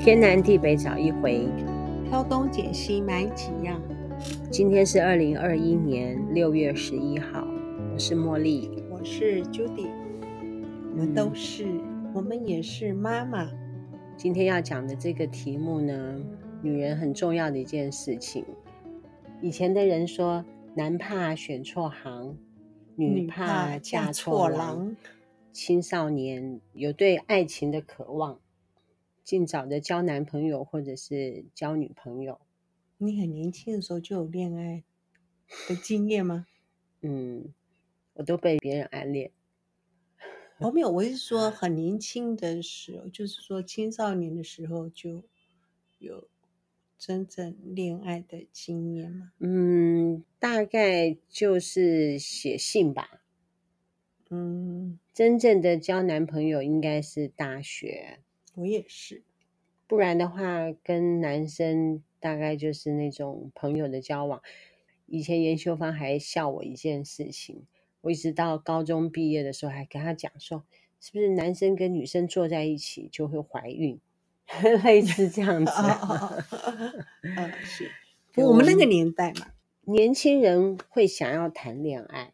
天南地北找一回，挑东拣西买几样。今天是二零二一年六月十一号，我是茉莉，我是 Judy，我们都是，嗯、我们也是妈妈。今天要讲的这个题目呢，女人很重要的一件事情。以前的人说，男怕选错行，女怕嫁错郎。青少年有对爱情的渴望。尽早的交男朋友或者是交女朋友。你很年轻的时候就有恋爱的经验吗？嗯，我都被别人暗恋。哦，没有，我是说很年轻的时候，就是说青少年的时候就有真正恋爱的经验吗？嗯，大概就是写信吧。嗯，真正的交男朋友应该是大学。我也是，不然的话，跟男生大概就是那种朋友的交往。以前研修方还笑我一件事情，我一直到高中毕业的时候，还跟他讲说，是不是男生跟女生坐在一起就会怀孕，类似这样子。嗯，是。我们那个年代嘛，年轻人会想要谈恋爱，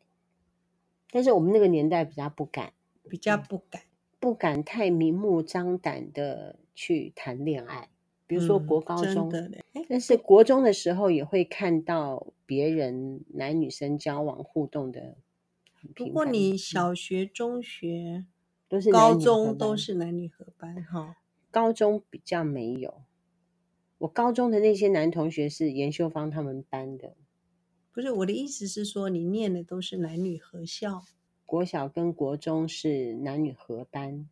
但是我们那个年代比较不敢，比较不敢。不敢太明目张胆的去谈恋爱，比如说国高中，嗯、但是国中的时候也会看到别人男女生交往互动的。不过你小学、中学都是高中都是男女合班哈，高中比较没有。我高中的那些男同学是研修方他们班的，不是，我的意思是说你念的都是男女合校。国小跟国中是男女合班，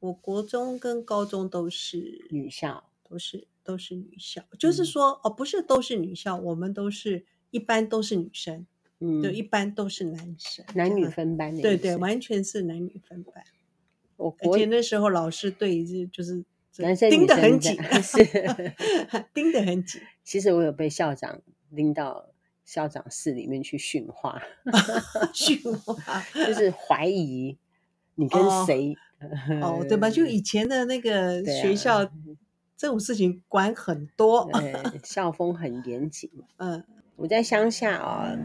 我国中跟高中都是女校，都是都是女校。就是说，嗯、哦，不是都是女校，我们都是一般都是女生，嗯，就一般都是男生，男女分班的，对对，完全是男女分班。我而且那时候老师对这就是男生盯得很紧，是盯得很紧。其实我有被校长拎到。校长室里面去训话，训话就是怀疑你跟谁哦，哦，对吧？就以前的那个学校，啊、这种事情管很多，校风很严谨。嗯，我在乡下啊、哦，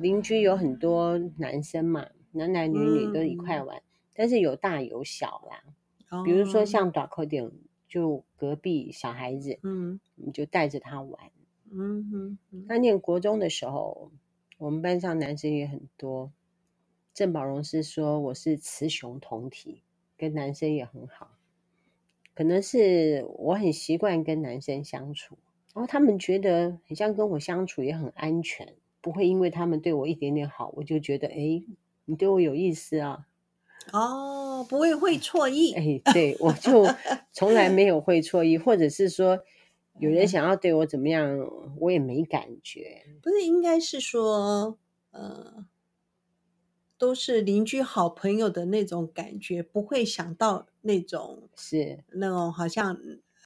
邻居有很多男生嘛，男男女女都一块玩，嗯、但是有大有小啦。哦、比如说像大口点，就隔壁小孩子，嗯，你就带着他玩。嗯哼，他念国中的时候，我们班上男生也很多。郑宝荣是说我是雌雄同体，跟男生也很好。可能是我很习惯跟男生相处，然后他们觉得很像跟我相处也很安全，不会因为他们对我一点点好，我就觉得哎，你对我有意思啊。哦，不会会错意。哎，对，我就 从来没有会错意，或者是说。有人想要对我怎么样，嗯、我也没感觉。不是，应该是说，呃，都是邻居好朋友的那种感觉，不会想到那种是那种好像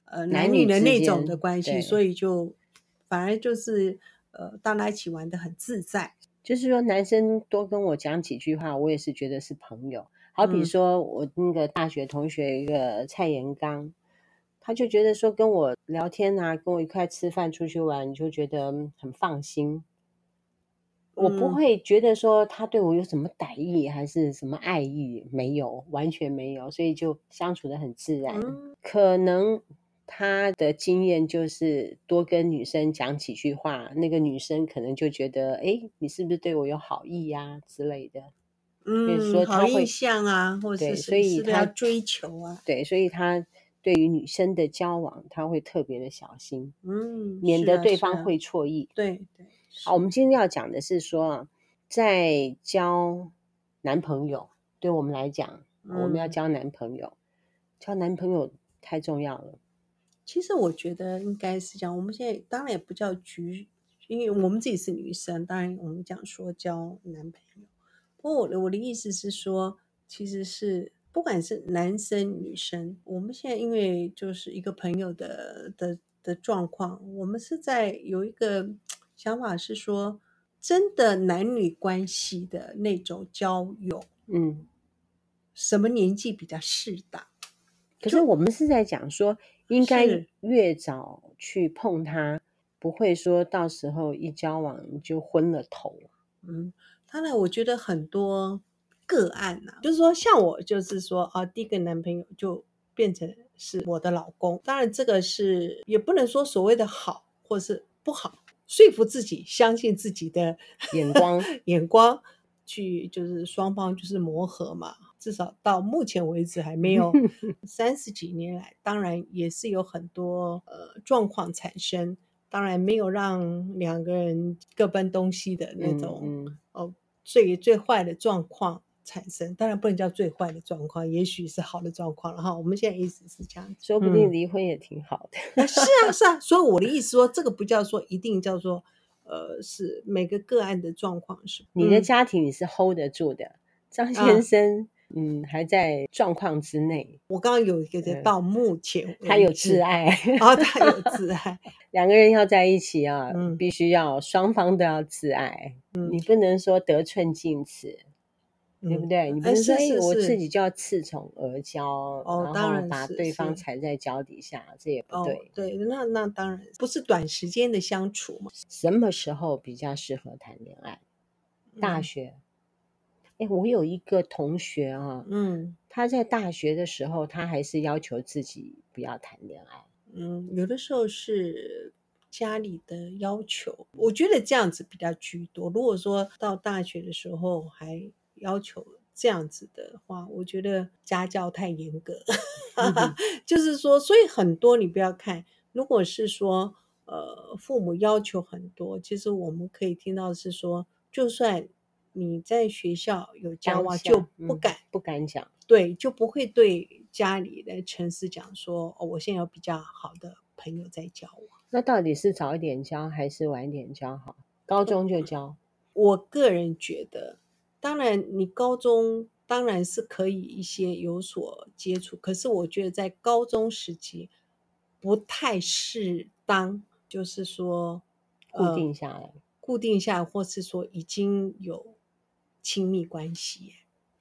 呃男女的那种的关系，所以就反而就是呃大家一起玩的很自在。就是说，男生多跟我讲几句话，我也是觉得是朋友。好比说我那个大学同学一个蔡延刚。他就觉得说跟我聊天啊，跟我一块吃饭、出去玩，你就觉得很放心。我不会觉得说他对我有什么歹意，还是什么爱意，没有，完全没有，所以就相处的很自然。嗯、可能他的经验就是多跟女生讲几句话，那个女生可能就觉得，哎，你是不是对我有好意呀、啊、之类的。嗯，说他会好印象啊，或者是所以他要追求啊，对，所以他。对于女生的交往，他会特别的小心，嗯，免得对方会错意。啊啊、对对，好，我们今天要讲的是说，在交男朋友，对我们来讲，嗯、我们要交男朋友，交男朋友太重要了。其实我觉得应该是这样，我们现在当然也不叫局，因为我们自己是女生，当然我们讲说交男朋友。不过我的我的意思是说，其实是。不管是男生女生，我们现在因为就是一个朋友的的的状况，我们是在有一个想法是说，真的男女关系的那种交友，嗯，什么年纪比较适当？可是我们是在讲说，应该越早去碰他，不会说到时候一交往就昏了头。嗯，当然，我觉得很多个案呐、啊，就是说像我，就是说啊，第一个男朋友就变成是我的老公。当然，这个是也不能说所谓的好或是不好，说服自己相信自己的眼光，眼光去就是双方就是磨合嘛。至少到目前为止还没有 三十几年来，当然也是有很多呃状况产生，当然没有让两个人各奔东西的那种、嗯嗯、哦最最坏的状况产生，当然不能叫最坏的状况，也许是好的状况了哈。我们现在意思是这样，说不定离婚也挺好的。嗯、是啊是啊，所以我的意思说，这个不叫做一定叫做呃是每个个案的状况是。你的家庭你是 hold 得住的，张先生。啊嗯，还在状况之内。我刚刚有一个到目前，他有挚爱，哦，他有挚爱。两个人要在一起啊，嗯、必须要双方都要挚爱。嗯，你不能说得寸进尺，嗯、对不对？你不是说哎，我自己就要恃宠而骄，哦，当然把对方踩在脚底下，这也不对。哦、对，那那当然不是短时间的相处嘛。什么时候比较适合谈恋爱？大学。嗯哎，我有一个同学啊，嗯，他在大学的时候，他还是要求自己不要谈恋爱。嗯，有的时候是家里的要求，我觉得这样子比较居多。如果说到大学的时候还要求这样子的话，我觉得家教太严格。嗯，就是说，所以很多你不要看，如果是说呃父母要求很多，其实我们可以听到是说，就算。你在学校有交往就不敢、嗯、不敢讲，对，就不会对家里的城市讲说哦，我现在有比较好的朋友在交往。那到底是早一点交还是晚一点交好？高中就交？我个人觉得，当然你高中当然是可以一些有所接触，可是我觉得在高中时期不太适当，就是说固定下来，呃、固定下来，或是说已经有。亲密关系，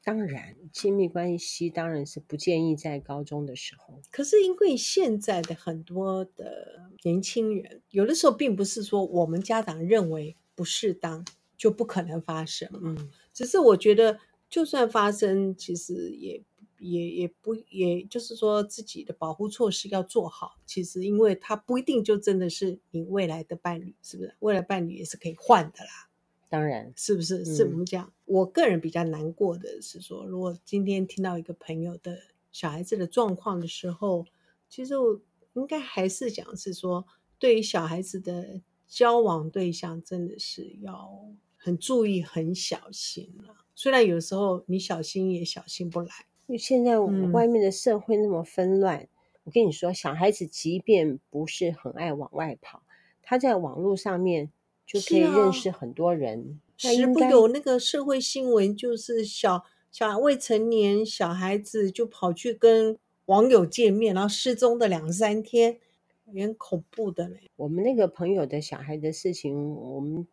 当然，亲密关系当然是不建议在高中的时候。可是因为现在的很多的年轻人，有的时候并不是说我们家长认为不适当就不可能发生。嗯，只是我觉得就算发生，其实也也也不，也就是说自己的保护措施要做好。其实因为他不一定就真的是你未来的伴侣，是不是？未来伴侣也是可以换的啦。当然，是不是？是我们讲，我个人比较难过的是说，如果今天听到一个朋友的小孩子的状况的时候，其实我应该还是讲是说，对于小孩子的交往对象，真的是要很注意、很小心了。虽然有时候你小心也小心不来，因为现在外面的社会那么纷乱。嗯、我跟你说，小孩子即便不是很爱往外跑，他在网络上面。就可以认识很多人，时不有那个社会新闻，就是小小未成年小孩子就跑去跟网友见面，然后失踪的两三天，有点恐怖的嘞。我们那个朋友的小孩的事情，我们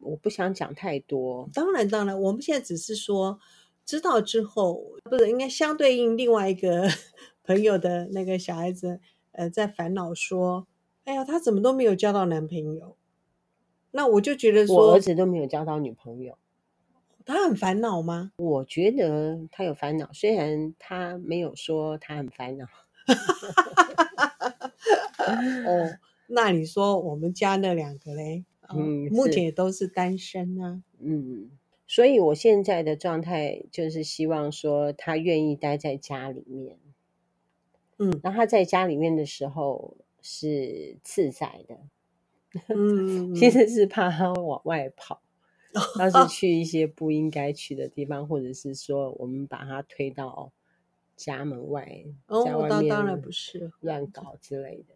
我不想讲太多。当然，当然，我们现在只是说知道之后，不是应该相对应另外一个 朋友的那个小孩子，呃，在烦恼说，哎呀，他怎么都没有交到男朋友。那我就觉得说，我儿子都没有交到女朋友，他很烦恼吗？我觉得他有烦恼，虽然他没有说他很烦恼。哦，那你说我们家那两个嘞？嗯，目前也都是单身啊。嗯，所以我现在的状态就是希望说他愿意待在家里面。嗯，然后他在家里面的时候是自在的。嗯，其实是怕他往外跑，要是去一些不应该去的地方，或者是说我们把他推到家门外，哦，在外面当然不是乱搞之类的。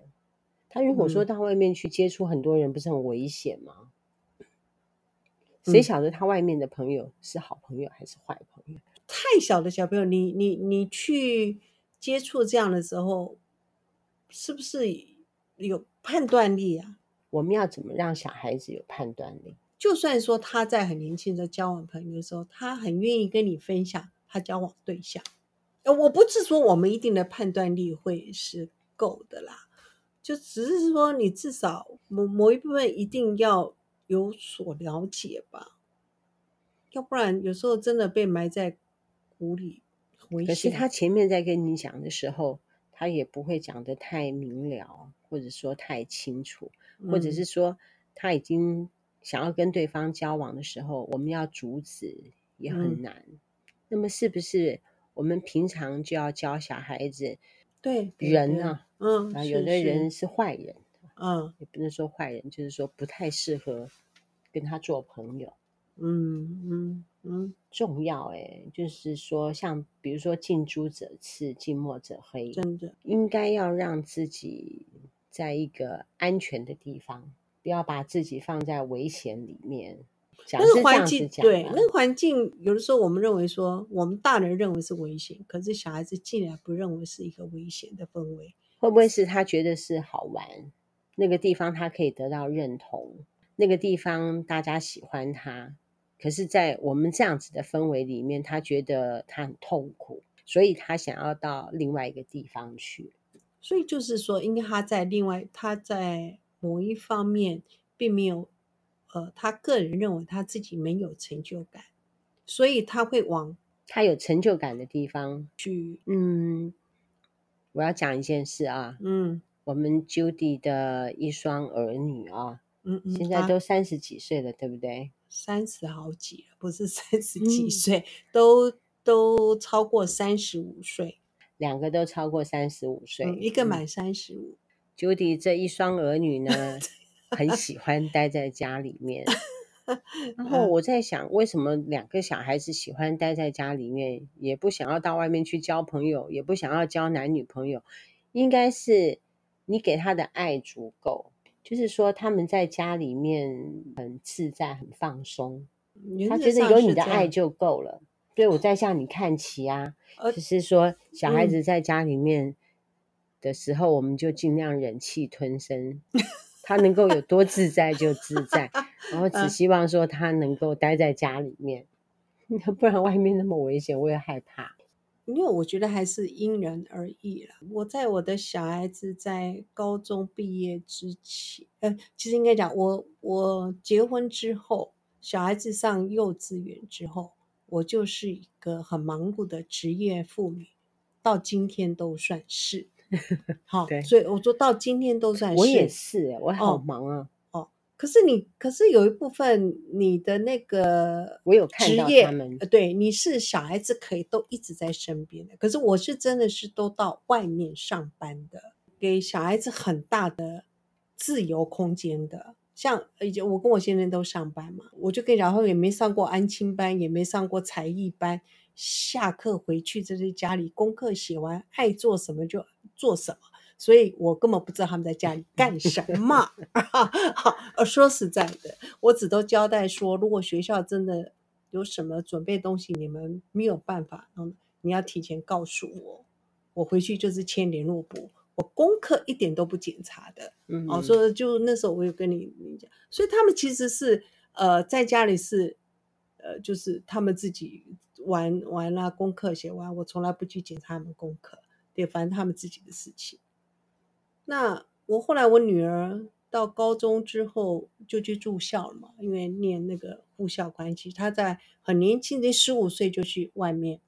他如果说到外面去接触很多人，不是很危险吗？谁晓得他外面的朋友是好朋友还是坏朋友？太小的小朋友，你你你去接触这样的时候，是不是有判断力啊？我们要怎么让小孩子有判断力？就算说他在很年轻的交往朋友的时候，他很愿意跟你分享他交往对象，呃，我不是说我们一定的判断力会是够的啦，就只是说你至少某某一部分一定要有所了解吧，要不然有时候真的被埋在鼓里，危险。可是他前面在跟你讲的时候，他也不会讲的太明了，或者说太清楚，或者是说他已经想要跟对方交往的时候，我们要阻止也很难。嗯、那么是不是？我们平常就要教小孩子，对人啊，嗯，啊，有的人是坏人，嗯，也不能说坏人，就是说不太适合跟他做朋友，嗯嗯嗯，重要哎，就是说像比如说近朱者赤，近墨者黑，真的应该要让自己在一个安全的地方，不要把自己放在危险里面。那个环境对，那个环境有的时候我们认为说，我们大人认为是危险，可是小孩子竟然不认为是一个危险的氛围，会不会是他觉得是好玩？那个地方他可以得到认同，那个地方大家喜欢他，可是，在我们这样子的氛围里面，他觉得他很痛苦，所以他想要到另外一个地方去。所以就是说，因为他在另外，他在某一方面并没有。呃，他个人认为他自己没有成就感，所以他会往他有成就感的地方去。嗯，我要讲一件事啊，嗯，我们 Judy 的一双儿女啊，嗯嗯，现在都三十几岁了，啊、对不对？三十好几了，不是三十几岁，嗯、都都超过三十五岁，两个都超过三十五岁，一个满三十五。Judy 这一双儿女呢？很喜欢待在家里面，然后我在想，为什么两个小孩子喜欢待在家里面，也不想要到外面去交朋友，也不想要交男女朋友？应该是你给他的爱足够，就是说他们在家里面很自在、很放松，他觉得有你的爱就够了。所以我在向你看齐啊，就是说小孩子在家里面的时候，我们就尽量忍气吞声。他能够有多自在就自在，然后只希望说他能够待在家里面，不然外面那么危险，我也害怕。因为我觉得还是因人而异了。我在我的小孩子在高中毕业之前，呃，其实应该讲我我结婚之后，小孩子上幼稚园之后，我就是一个很忙碌的职业妇女，到今天都算是。好，对，所以我说到今天都算是。我也是，我好忙啊。哦，哦，可是你，可是有一部分你的那个，我有看到他们。对，你是小孩子可以都一直在身边的，可是我是真的是都到外面上班的，给小孩子很大的自由空间的。像以前我跟我先生都上班嘛，我就跟你讲，后也没上过安亲班，也没上过才艺班。下课回去就在家里功课写完，爱做什么就做什么，所以我根本不知道他们在家里干什么。呃，说实在的，我只都交代说，如果学校真的有什么准备东西，你们没有办法，嗯，你要提前告诉我，我回去就是签联络簿，我功课一点都不检查的。嗯，哦，所以就那时候我有跟你你讲，所以他们其实是呃在家里是呃就是他们自己。玩玩了，功课写完，我从来不去检查他们功课，对，反正他们自己的事情。那我后来我女儿到高中之后就去住校了嘛，因为念那个护校关系，她在很年轻的十五岁就去外面，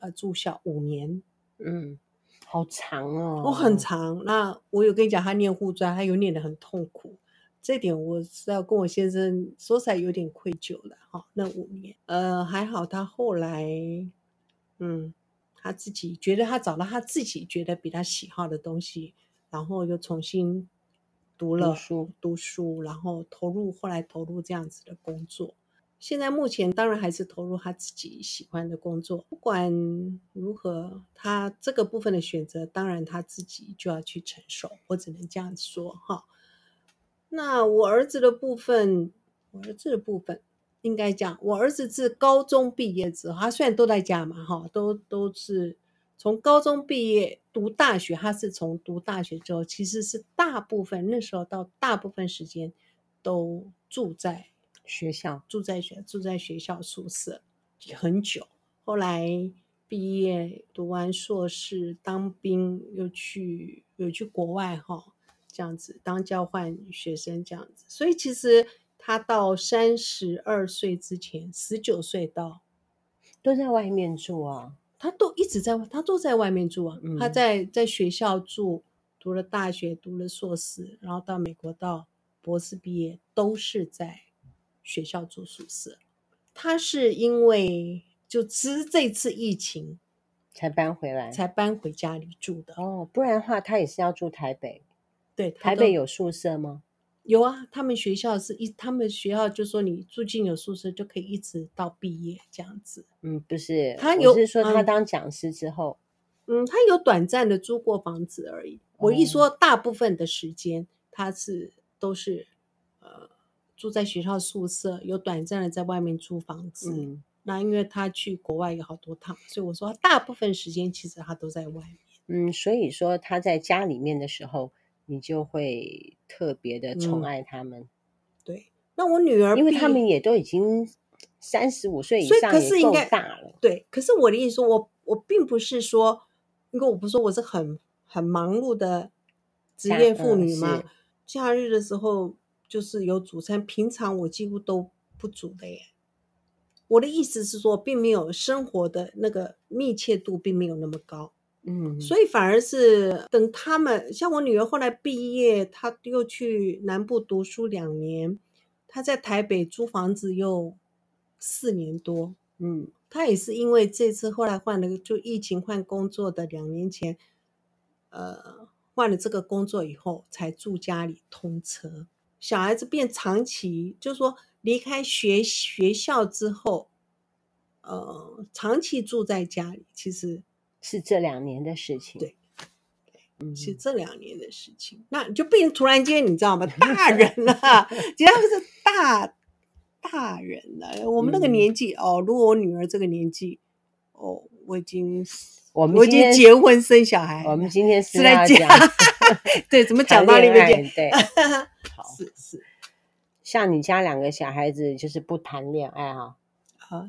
呃，住校五年，嗯，好长哦，我很长。那我有跟你讲，她念护专，她有念得很痛苦。这点我是要跟我先生说起来有点愧疚了哈。那五年，呃，还好他后来，嗯，他自己觉得他找到他自己觉得比他喜好的东西，然后又重新读了书，读书，然后投入，后来投入这样子的工作。现在目前当然还是投入他自己喜欢的工作。不管如何，他这个部分的选择，当然他自己就要去承受。我只能这样说哈。那我儿子的部分，我儿子的部分应该讲，我儿子自高中毕业之后，他虽然都在家嘛，哈，都都是从高中毕业读大学，他是从读大学之后，其实是大部分那时候到大部分时间都住在学校，住在学住在学校宿舍很久。后来毕业，读完硕士，当兵，又去又去国外哈，这样子当交换学生这样子。所以其实他到三十二岁之前，十九岁到都在外面住啊，他都一直在，他都在外面住啊。嗯、他在在学校住，读了大学，读了硕士，然后到美国到博士毕业，都是在学校住宿舍。他是因为。就只这次疫情才搬回来，才搬回家里住的哦。不然的话，他也是要住台北。对，台北有宿舍吗？有啊，他们学校是一，他们学校就说你住进有宿舍就可以一直到毕业这样子。嗯，不是，他有是说他当讲师之后，嗯，他有短暂的租过房子而已。哦、我一说大部分的时间，他是都是呃住在学校宿舍，有短暂的在外面租房子。嗯。那因为他去国外有好多趟，所以我说大部分时间其实他都在外面。嗯，所以说他在家里面的时候，你就会特别的宠爱他们。嗯、对，那我女儿，因为他们也都已经三十五岁以上，了应该大了。对，可是我的意思说，我我并不是说，因为我不是说我是很很忙碌的职业妇女嘛，假日的时候就是有主餐，平常我几乎都不煮的耶。我的意思是说，并没有生活的那个密切度，并没有那么高，嗯，所以反而是等他们，像我女儿后来毕业，她又去南部读书两年，她在台北租房子又四年多，嗯，她也是因为这次后来换了，就疫情换工作的两年前，呃，换了这个工作以后才住家里通车，小孩子变长期，就是说。离开学学校之后，呃，长期住在家里，其实是这两年的事情。对，嗯，是这两年的事情。那就变成突然间，你知道吗？大人了，只要是大大人了。我们那个年纪、嗯、哦，如果我女儿这个年纪，哦，我已经我们我已经结婚生小孩。我们今天是来讲，对，怎么讲到那边去？对，好，是是。像你家两个小孩子就是不谈恋爱哈？啊，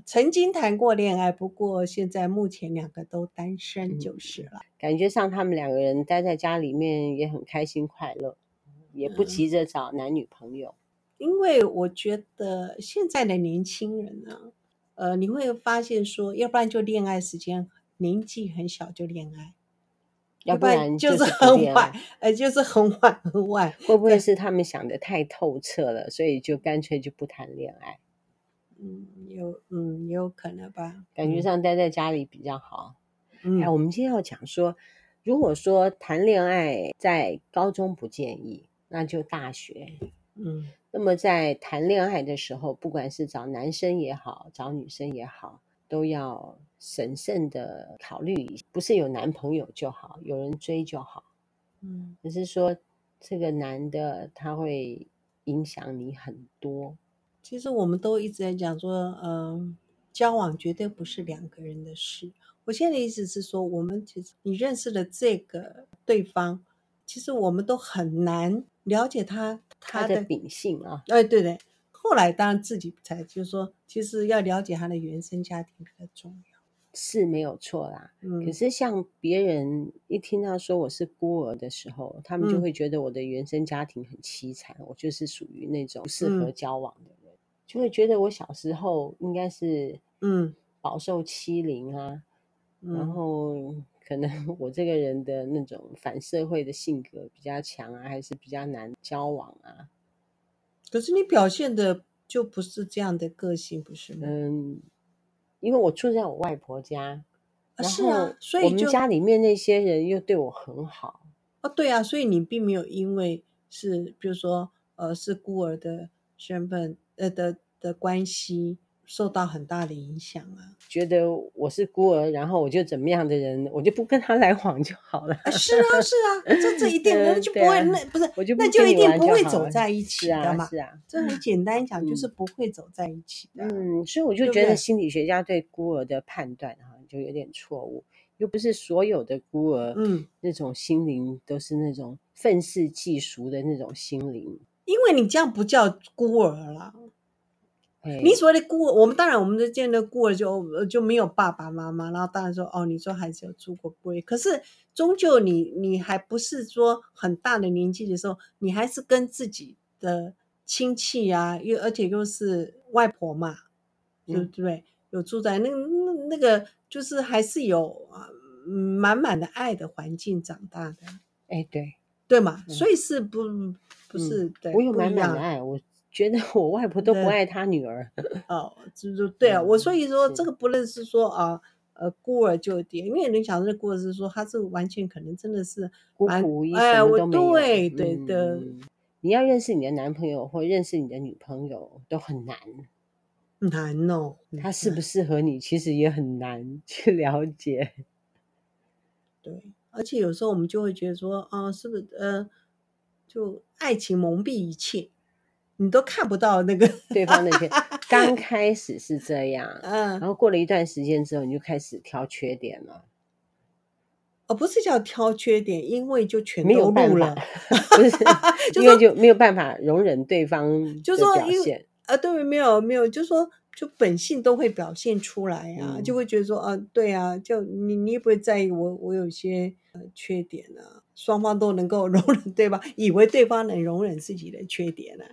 曾经谈过恋爱，不过现在目前两个都单身就是了。嗯，感觉上他们两个人待在家里面也很开心快乐，也不急着找男女朋友。嗯，因为我觉得现在的年轻人呢，呃，你会发现说，要不然就恋爱时间年纪很小就恋爱。要不然就是很晚，呃，就是很晚很晚。会不会是他们想的太透彻了，所以就干脆就不谈恋爱？嗯，有，嗯，有可能吧。感觉上待在家里比较好。嗯，哎，我们今天要讲说，如果说谈恋爱在高中不建议，那就大学。嗯，那么在谈恋爱的时候，不管是找男生也好，找女生也好。都要审慎的考虑一下，不是有男朋友就好，有人追就好。嗯，只是说这个男的他会影响你很多。其实我们都一直在讲说，嗯、呃，交往绝对不是两个人的事。我现在的意思是说，我们其实你认识的这个对方，其实我们都很难了解他他的，秉性啊。哎，对对。后来当然自己才就是说，其实要了解他的原生家庭比较重要，是没有错啦。嗯，可是像别人一听到说我是孤儿的时候，他们就会觉得我的原生家庭很凄惨，嗯，我就是属于那种不适合交往的，嗯，就会觉得我小时候应该是嗯饱受欺凌啊，嗯，然后可能 我这个人的那种反社会的性格比较强啊，还是比较难交往啊。可是你表现的就不是这样的个性，不是吗？嗯，因为我住在我外婆家，啊是啊，所以我们家里面那些人又对我很好。啊，对啊，所以你并没有因为是，比如说，呃，是孤儿的身份，呃的的关系。受到很大的影响啊！觉得我是孤儿，然后我就怎么样的人，我就不跟他来往就好了。啊是啊，是啊，这这一定那 就不会，那不是，我就那就一定不会走在一起的嘛。是啊，这很简单讲，就是不会走在一起的。嗯，所以我就觉得心理学家对孤儿的判断哈，就有点错误。又不是所有的孤儿，嗯，那种心灵都是那种愤世嫉俗的那种心灵。因为你这样不叫孤儿了。你所谓的孤儿，我们当然我们这见的孤儿就就没有爸爸妈妈，然后当然说哦，你说孩子有出过柜，可是终究你你还不是说很大的年纪的时候，你还是跟自己的亲戚啊，又而且又是外婆嘛，对不对？嗯、有住在那那那个，就是还是有啊满满的爱的环境长大的。哎，对对嘛，嗯、所以是不不是、嗯、对，我有满满的爱我。觉得我外婆都不爱她女儿 哦，就是对啊，我所以说这个不论是说啊，呃，孤儿就点，因为你想这孤儿是说他这个完全可能真的是孤苦一哎，什么都没有。对对的、嗯，你要认识你的男朋友或认识你的女朋友都很难，难哦，他适不适合你其实也很难 去了解。对，而且有时候我们就会觉得说啊，是不是呃，就爱情蒙蔽一切。你都看不到那个 对方那些，刚开始是这样，嗯，然后过了一段时间之后，你就开始挑缺点了。哦，不是叫挑缺点，因为就全都录了，不是，因为就没有办法容忍对方就说表现。啊，对，没有没有，就说就本性都会表现出来啊，嗯、就会觉得说啊，对啊，就你你也不会在意我我有些呃缺点啊，双方都能够容忍对吧？以为对方能容忍自己的缺点呢、啊。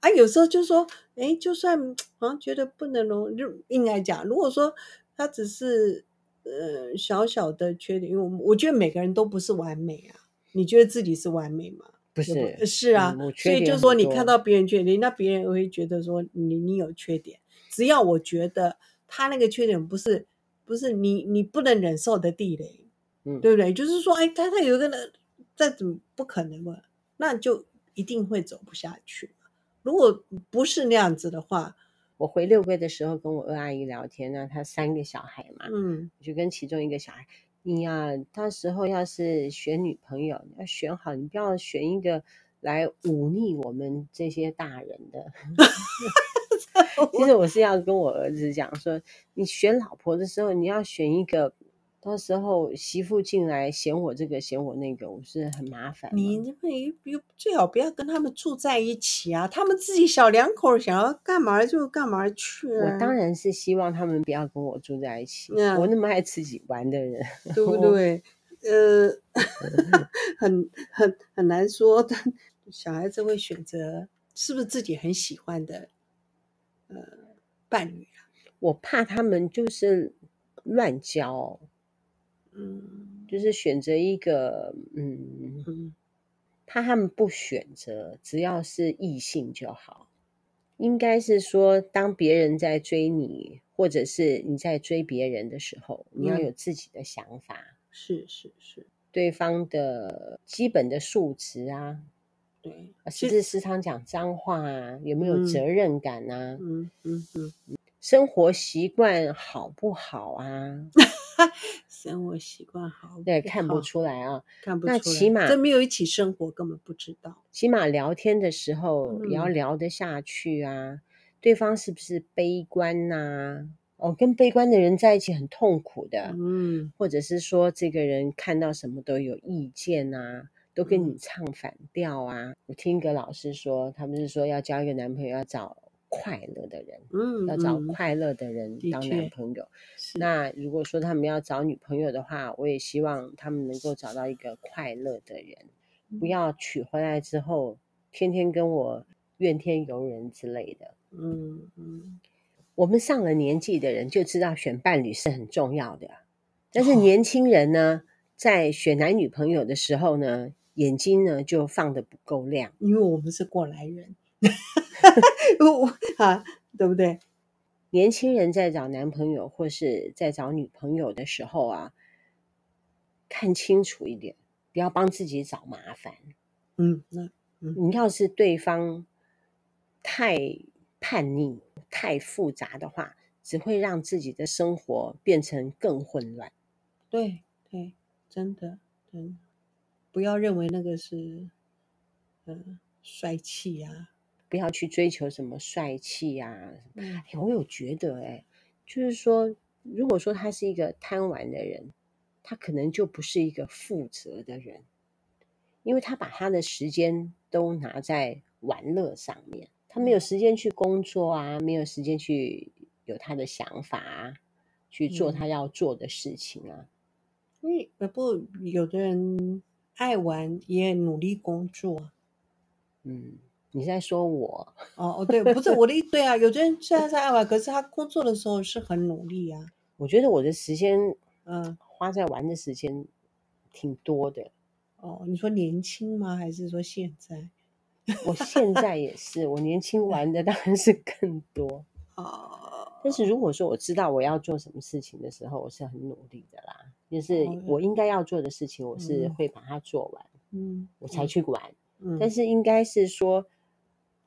啊，有时候就说，哎，就算好像觉得不能容，就应该讲，如果说他只是呃小小的缺点，因为我我觉得每个人都不是完美啊。你觉得自己是完美吗？不是，不是啊。嗯、所以就是说，你看到别人缺点，那别人会觉得说你你有缺点。只要我觉得他那个缺点不是不是你你不能忍受的地雷，嗯，对不对？就是说，哎，他他有一个人再怎么不可能嘛，那就一定会走不下去。如果不是那样子的话，我回六龟的时候跟我二阿姨聊天呢，她三个小孩嘛，嗯，我就跟其中一个小孩，你呀、啊，到时候要是选女朋友，你要选好，你不要选一个来忤逆我们这些大人的。其实我是要跟我儿子讲说，你选老婆的时候，你要选一个。到时候媳妇进来嫌我这个嫌我那个，我是很麻烦。你这个最好不要跟他们住在一起啊！他们自己小两口想要干嘛就干嘛去啊。我当然是希望他们不要跟我住在一起。嗯、我那么爱自己玩的人，对不对？呃，很很很难说，小孩子会选择是不是自己很喜欢的呃伴侣啊？我怕他们就是乱交。嗯，就是选择一个，嗯，怕他们不选择，只要是异性就好。应该是说，当别人在追你，或者是你在追别人的时候，你要有自己的想法。嗯、是是是，对方的基本的素质啊，对，是不是时常讲脏话啊？有没有责任感啊？嗯嗯嗯，嗯，生活习惯好不好啊？生活习惯好，对，看不出来啊，看不出来。那起码这没有一起生活，根本不知道。起码聊天的时候也要聊得下去啊。嗯、对方是不是悲观呐、啊？哦，跟悲观的人在一起很痛苦的。嗯，或者是说这个人看到什么都有意见啊，都跟你唱反调啊。嗯、我听一个老师说，他们是说要交一个男朋友要找。快乐的人，嗯，要找快乐的人当男朋友。那如果说他们要找女朋友的话，我也希望他们能够找到一个快乐的人，嗯、不要娶回来之后天天跟我怨天尤人之类的。嗯嗯，我们上了年纪的人就知道选伴侣是很重要的，但是年轻人呢，哦、在选男女朋友的时候呢，眼睛呢就放的不够亮，因为我们是过来人。啊，对不对？年轻人在找男朋友或是在找女朋友的时候啊，看清楚一点，不要帮自己找麻烦。嗯，那嗯，你要是对方太叛逆、太复杂的话，只会让自己的生活变成更混乱。对对，真的，真的，不要认为那个是嗯帅气呀。不要去追求什么帅气呀！嗯，哎，我有觉得，哎，就是说，如果说他是一个贪玩的人，他可能就不是一个负责的人，因为他把他的时间都拿在玩乐上面。他没有时间去工作啊，没有时间去有他的想法啊，去做他要做的事情啊。因为不，有的人爱玩也努力工作。嗯，你在说我？哦哦，对，不是我的意，对啊，有的人虽然在爱玩，可是他工作的时候是很努力啊。我觉得我的时间，嗯，花在玩的时间挺多的。哦，你说年轻吗？还是说现在？我现在也是，我年轻玩的当然是更多。哦，但是如果说我知道我要做什么事情的时候，我是很努力的啦。就是我应该要做的事情，我是会把它做完，嗯，我才去玩。嗯，但是应该是说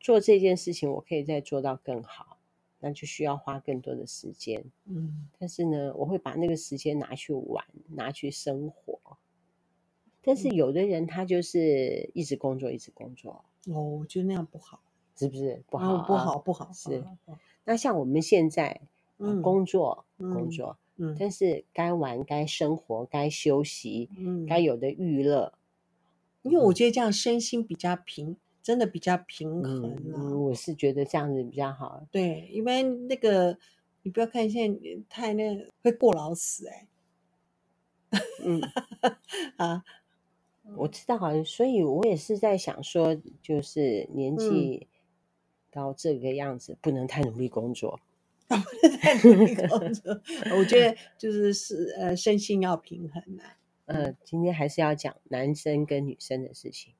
做这件事情，我可以再做到更好，那就需要花更多的时间。嗯，但是呢，我会把那个时间拿去玩，拿去生活。但是有的人他就是一直工作，一直工作。哦，我觉得那样不好，是不是不好？不好，不好。是。那像我们现在工作，工作。嗯，但是该玩、该生活、该休息，嗯，该有的娱乐，因为我觉得这样身心比较平，真的比较平衡啊。嗯，我是觉得这样子比较好。对，因为那个你不要看现在太那个会过劳死哎。嗯 啊，我知道，所以我也是在想说，就是年纪到这个样子，不能太努力工作。太努力工作，我觉得就是是呃身心要平衡呐。呃，今天还是要讲男生跟女生的事情。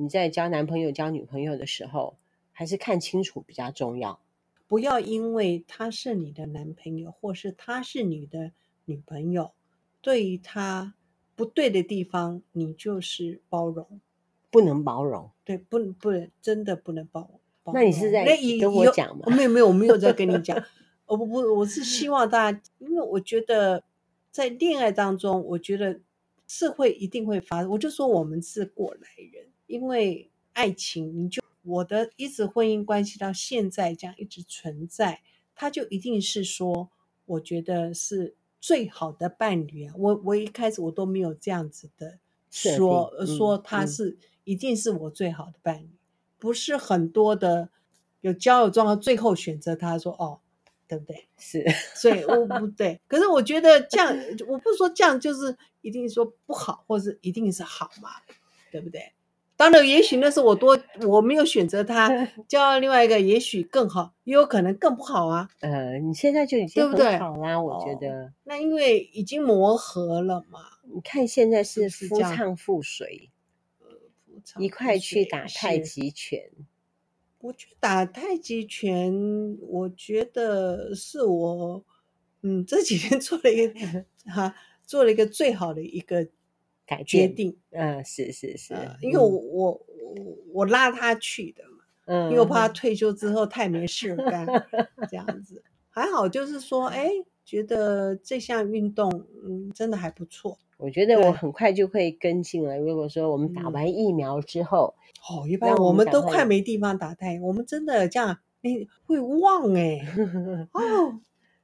你在交男朋友、交女朋友的时候，还是看清楚比较重要。不要因为他是你的男朋友，或是他是你的女朋友，对于他不对的地方，你就是包容，不能包容。对，不能，不能，真的不能包容。那你是在跟我讲吗？没有没有，我没有在跟你讲。我不不，我是希望大家，因为我觉得在恋爱当中，我觉得是会一定会发生。我就说我们是过来人，因为爱情，你就我的一直婚姻关系到现在这样一直存在，他就一定是说，我觉得是最好的伴侣啊。我我一开始我都没有这样子的说、嗯、说他是、嗯、一定是我最好的伴侣。不是很多的有交友状况，最后选择他说哦，对不对？是，所以我不对。可是我觉得这样，我不是说这样就是一定说不好，或是一定是好嘛，对不对？当然，也许那是我多我没有选择他，交另外一个也许更好，也有可能更不好啊。呃，你现在就已经很好啦，对不对？我觉得、哦。那因为已经磨合了嘛。你看现在是夫唱妇随。一块去打太极拳。我去打太极拳，我觉得是我，嗯，这几天做了一个 哈、啊，做了一个最好的一个改决定。嗯，是是是，呃、因为我、嗯、我我我拉他去的嘛，嗯，因为我怕他退休之后太没事干，这样子还好，就是说，哎，觉得这项运动，嗯，真的还不错。我觉得我很快就会跟进了。如果说我们打完疫苗之后，哦，一般我们都快没地方打胎，我们真的这样，哎，会忘哎，哦，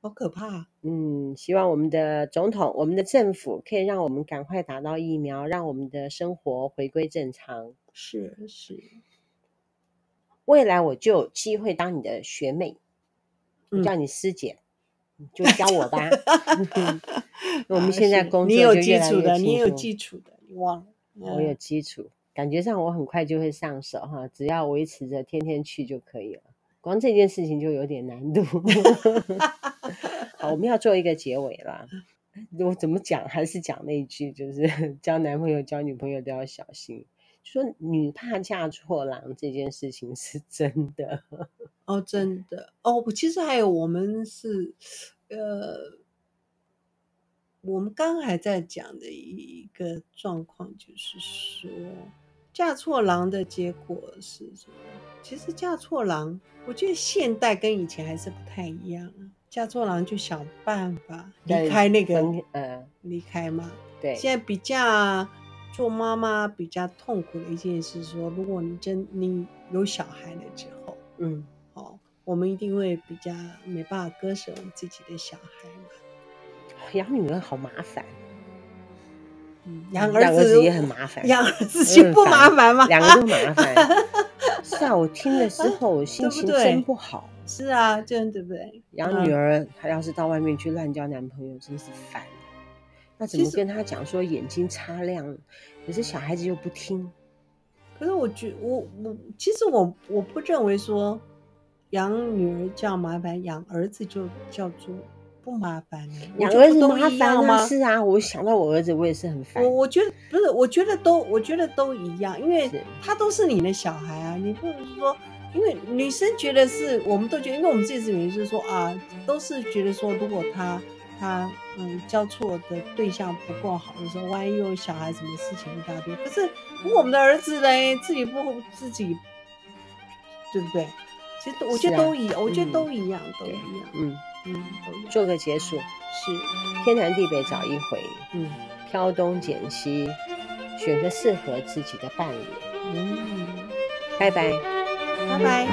好可怕。嗯，希望我们的总统、我们的政府可以让我们赶快打到疫苗，让我们的生活回归正常。是是，未来我就有机会当你的学妹，我叫你师姐。嗯就教我吧。我们现在工作就越来越清楚，你有基础的，你也有基础的，你忘了？我有基础，感觉上我很快就会上手哈，只要维持着天天去就可以了。光这件事情就有点难度。我们要做一个结尾了。我怎么讲？还是讲那一句，就是 交男朋友、交女朋友都要小心。说女怕嫁错郎这件事情是真的哦，真的哦。其实还有我们是，呃，我们刚还在讲的一个状况，就是说嫁错郎的结果是什么？其实嫁错郎，我觉得现代跟以前还是不太一样。嫁错郎就想办法离开那个，嗯，离开嘛。对，现在比较。做妈妈比较痛苦的一件事，说如果你真你有小孩了之后，嗯，哦，我们一定会比较没办法割舍我们自己的小孩嘛。养女儿好麻烦，嗯，养儿子，也很麻烦，养儿子就不麻烦吗？两个都麻烦。是啊，我听的时候，心情真不好。是啊，这样对不对？养女儿，她要是到外面去乱交男朋友，真是烦。那怎么跟她讲说眼睛擦亮？可是小孩子又不听。可是我觉我我其实我我不认为说养女儿叫麻烦，养儿子就叫做不麻烦。养儿子麻烦吗？是啊，我想到我儿子，我也是很烦。我我觉得不是，我觉得都我觉得都一样，因为他都是你的小孩啊，你不能说。因为女生觉得是，我们都觉得，因为我们自己是女生，就是说啊，都是觉得说，如果他他嗯交错的对象不够好的时候，万一有小孩什么事情一大堆。可是我们的儿子嘞，自己不自己，对不对？其实我觉得都一样，啊、我觉得都一样，嗯、都一样。嗯做个结束，是。天南地北找一回，嗯，挑东拣西，选个适合自己的伴侣。嗯，拜拜，拜拜。